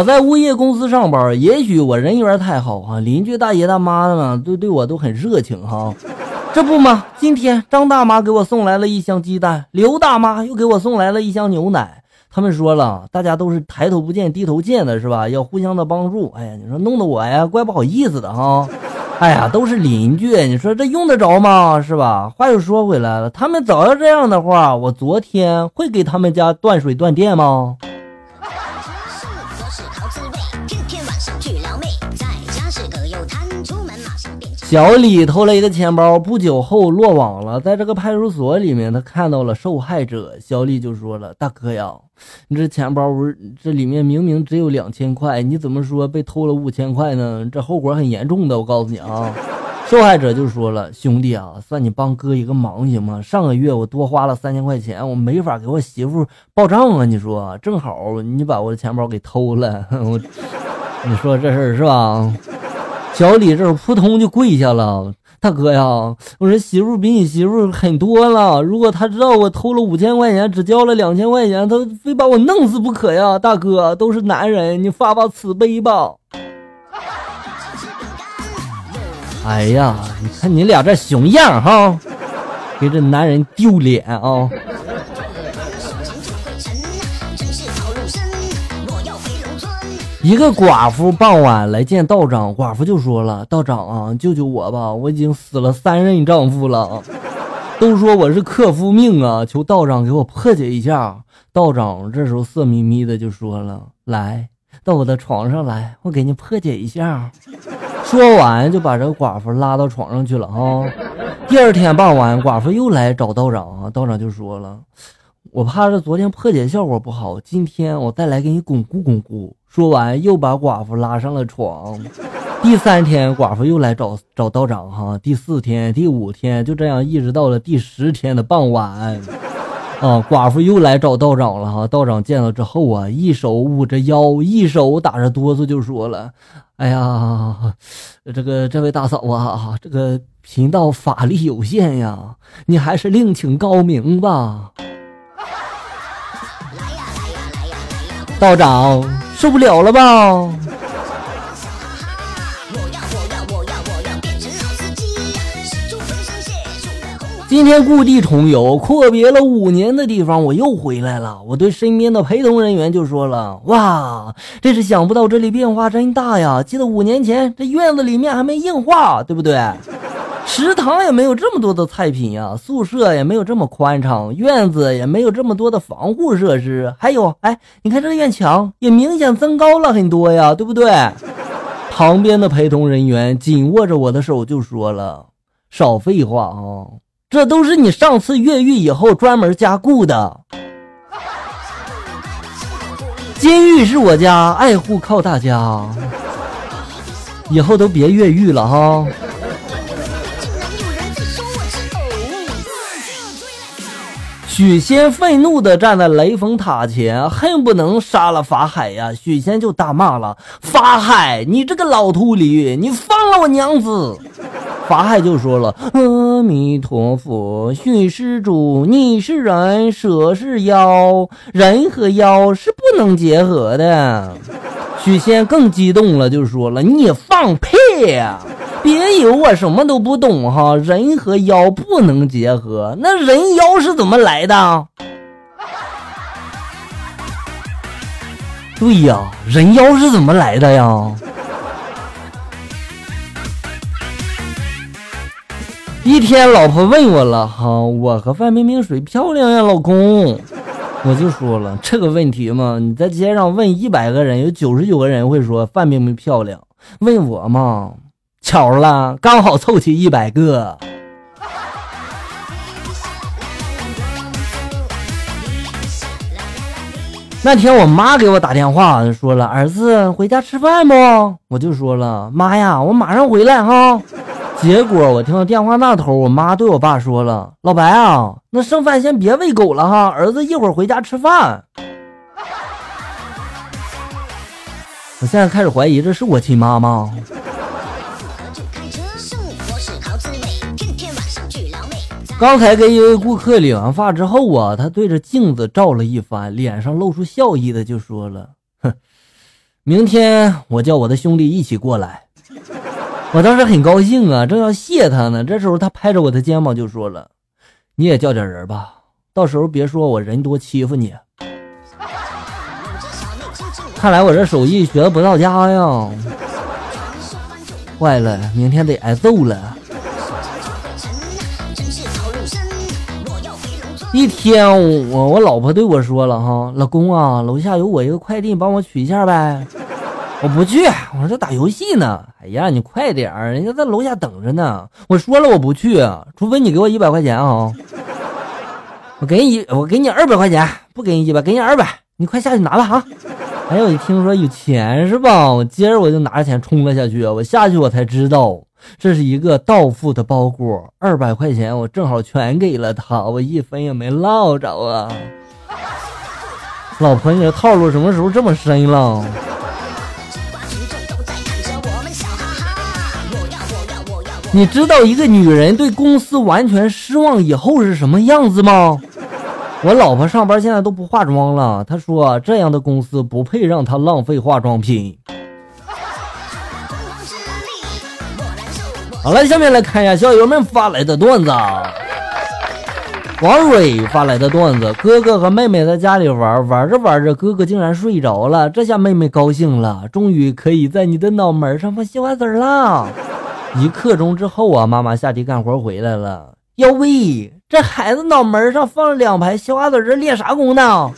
我在物业公司上班，也许我人缘太好啊，邻居大爷大妈呢都对我都很热情哈。这不嘛，今天张大妈给我送来了一箱鸡蛋，刘大妈又给我送来了一箱牛奶。他们说了，大家都是抬头不见低头见的，是吧？要互相的帮助。哎呀，你说弄得我呀，怪不好意思的哈。哎呀，都是邻居，你说这用得着吗？是吧？话又说回来了，他们早要这样的话，我昨天会给他们家断水断电吗？小李偷了一个钱包，不久后落网了。在这个派出所里面，他看到了受害者，小李就说了：“大哥呀，你这钱包不是这里面明明只有两千块，你怎么说被偷了五千块呢？这后果很严重的，我告诉你啊。”受害者就说了：“兄弟啊，算你帮哥一个忙行吗？上个月我多花了三千块钱，我没法给我媳妇报账啊。你说正好你把我的钱包给偷了，我 你说这事儿是吧？”小李这扑通就跪下了，大哥呀，我这媳妇比你媳妇狠多了。如果他知道我偷了五千块钱，只交了两千块钱，他非把我弄死不可呀！大哥，都是男人，你发发慈悲吧。哎呀，你看你俩这熊样哈，给这男人丢脸啊！一个寡妇傍晚来见道长，寡妇就说了：“道长啊，救救我吧！我已经死了三任丈夫了，都说我是克夫命啊，求道长给我破解一下。”道长这时候色眯眯的就说了：“来到我的床上来，我给你破解一下。”说完就把这个寡妇拉到床上去了啊。第二天傍晚，寡妇又来找道长，道长就说了。我怕是昨天破解效果不好，今天我再来给你巩固巩固。说完，又把寡妇拉上了床。第三天，寡妇又来找找道长哈。第四天、第五天，就这样一直到了第十天的傍晚，啊，寡妇又来找道长了哈。道长见了之后啊，一手捂着腰，一手打着哆嗦，就说了：“哎呀，这个这位大嫂啊，这个贫道法力有限呀，你还是另请高明吧。”道长受不了了吧？今天故地重游，阔别了五年的地方，我又回来了。我对身边的陪同人员就说了：“哇，真是想不到这里变化真大呀！记得五年前这院子里面还没硬化，对不对？”食堂也没有这么多的菜品呀，宿舍也没有这么宽敞，院子也没有这么多的防护设施。还有，哎，你看这院墙也明显增高了很多呀，对不对？旁边的陪同人员紧握着我的手就说了：“少废话啊，这都是你上次越狱以后专门加固的。监狱是我家，爱护靠大家，以后都别越狱了哈。”许仙愤怒地站在雷峰塔前，恨不能杀了法海呀！许仙就大骂了：“法海，你这个老秃驴，你放了我娘子！”法海就说了：“阿弥陀佛，许施主，你是人，蛇是妖，人和妖是不能结合的。”许仙更激动了，就说了：“你放屁呀！”别以为我什么都不懂哈，人和妖不能结合，那人妖是怎么来的？对呀，人妖是怎么来的呀？一天，老婆问我了哈，我和范冰冰谁漂亮呀？老公，我就说了这个问题嘛，你在街上问一百个人，有九十九个人会说范冰冰漂亮，问我嘛。巧了，刚好凑齐一百个。那天我妈给我打电话，说了：“儿子回家吃饭不？”我就说了：“妈呀，我马上回来哈。”结果我听到电话那头，我妈对我爸说了：“老白啊，那剩饭先别喂狗了哈，儿子一会儿回家吃饭。”我现在开始怀疑这是我亲妈吗？刚才给一位顾客理完发之后啊，他对着镜子照了一番，脸上露出笑意的就说了：“哼，明天我叫我的兄弟一起过来。我当时很高兴啊，正要谢他呢，这时候他拍着我的肩膀就说了：“你也叫点人吧，到时候别说我人多欺负你。”看来我这手艺学的不到家呀，坏了，明天得挨揍了。一天，我我老婆对我说了哈，老公啊，楼下有我一个快递，你帮我取一下呗。我不去，我这打游戏呢。哎呀，你快点，人家在楼下等着呢。我说了我不去，除非你给我一百块钱啊。我给你，我给你二百块钱，不给你一百，给你二百，你快下去拿吧啊。哎呦，一听说有钱是吧？我接着我就拿着钱冲了下去。我下去我才知道。这是一个到付的包裹，二百块钱我正好全给了他，我一分也没落着啊！老婆，你这套路什么时候这么深了？你知道一个女人对公司完全失望以后是什么样子吗？我老婆上班现在都不化妆了，她说这样的公司不配让她浪费化妆品。好了，下面来看一下小友们发来的段子。王蕊发来的段子：哥哥和妹妹在家里玩，玩着玩着，哥哥竟然睡着了。这下妹妹高兴了，终于可以在你的脑门上放西瓜籽了。一刻钟之后啊，妈妈下地干活回来了。哟喂，这孩子脑门上放了两排西瓜籽，这练啥功呢？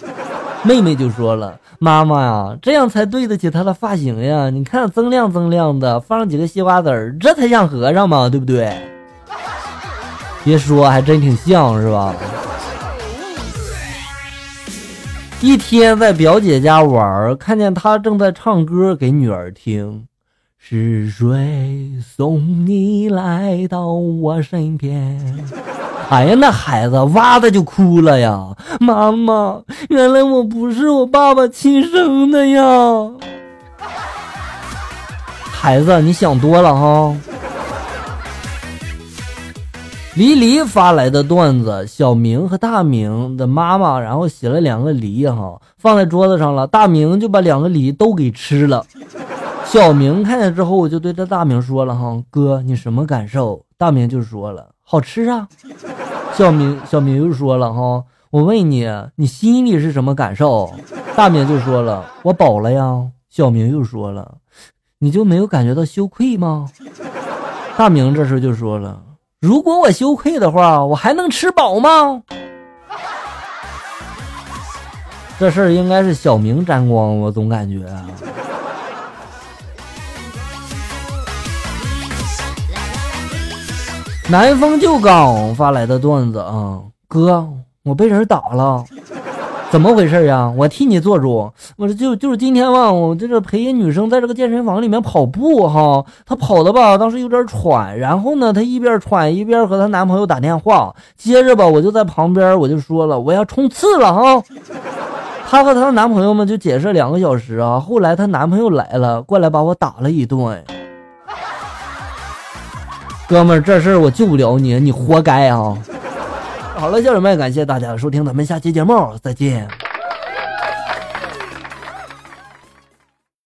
妹妹就说了。妈妈呀，这样才对得起他的发型呀！你看锃亮锃亮的，放上几个西瓜籽儿，这才像和尚嘛，对不对？别说，还真挺像是吧？一天在表姐家玩，看见她正在唱歌给女儿听。是谁送你来到我身边？哎呀，那孩子哇的就哭了呀！妈妈，原来我不是我爸爸亲生的呀！孩子，你想多了哈。黎黎发来的段子：小明和大明的妈妈，然后洗了两个梨哈，放在桌子上了，大明就把两个梨都给吃了。小明看见之后，我就对这大明说了：“哈，哥，你什么感受？”大明就说了：“好吃啊。”小明小明又说了：“哈，我问你，你心里是什么感受？”大明就说了：“我饱了呀。”小明又说了：“你就没有感觉到羞愧吗？”大明这时候就说了：“如果我羞愧的话，我还能吃饱吗？”这事儿应该是小明沾光，我总感觉。南风就刚发来的段子啊，哥，我被人打了，怎么回事呀？我替你做主。我说就就是今天吧，我这个陪一女生在这个健身房里面跑步哈，她跑的吧，当时有点喘，然后呢，她一边喘一边和她男朋友打电话，接着吧，我就在旁边我就说了，我要冲刺了哈。她和她的男朋友们就解释两个小时啊，后来她男朋友来了，过来把我打了一顿。哥们儿，这事儿我救不了你，你活该啊！好了，家人们，感谢大家收听，咱们下期节目再见。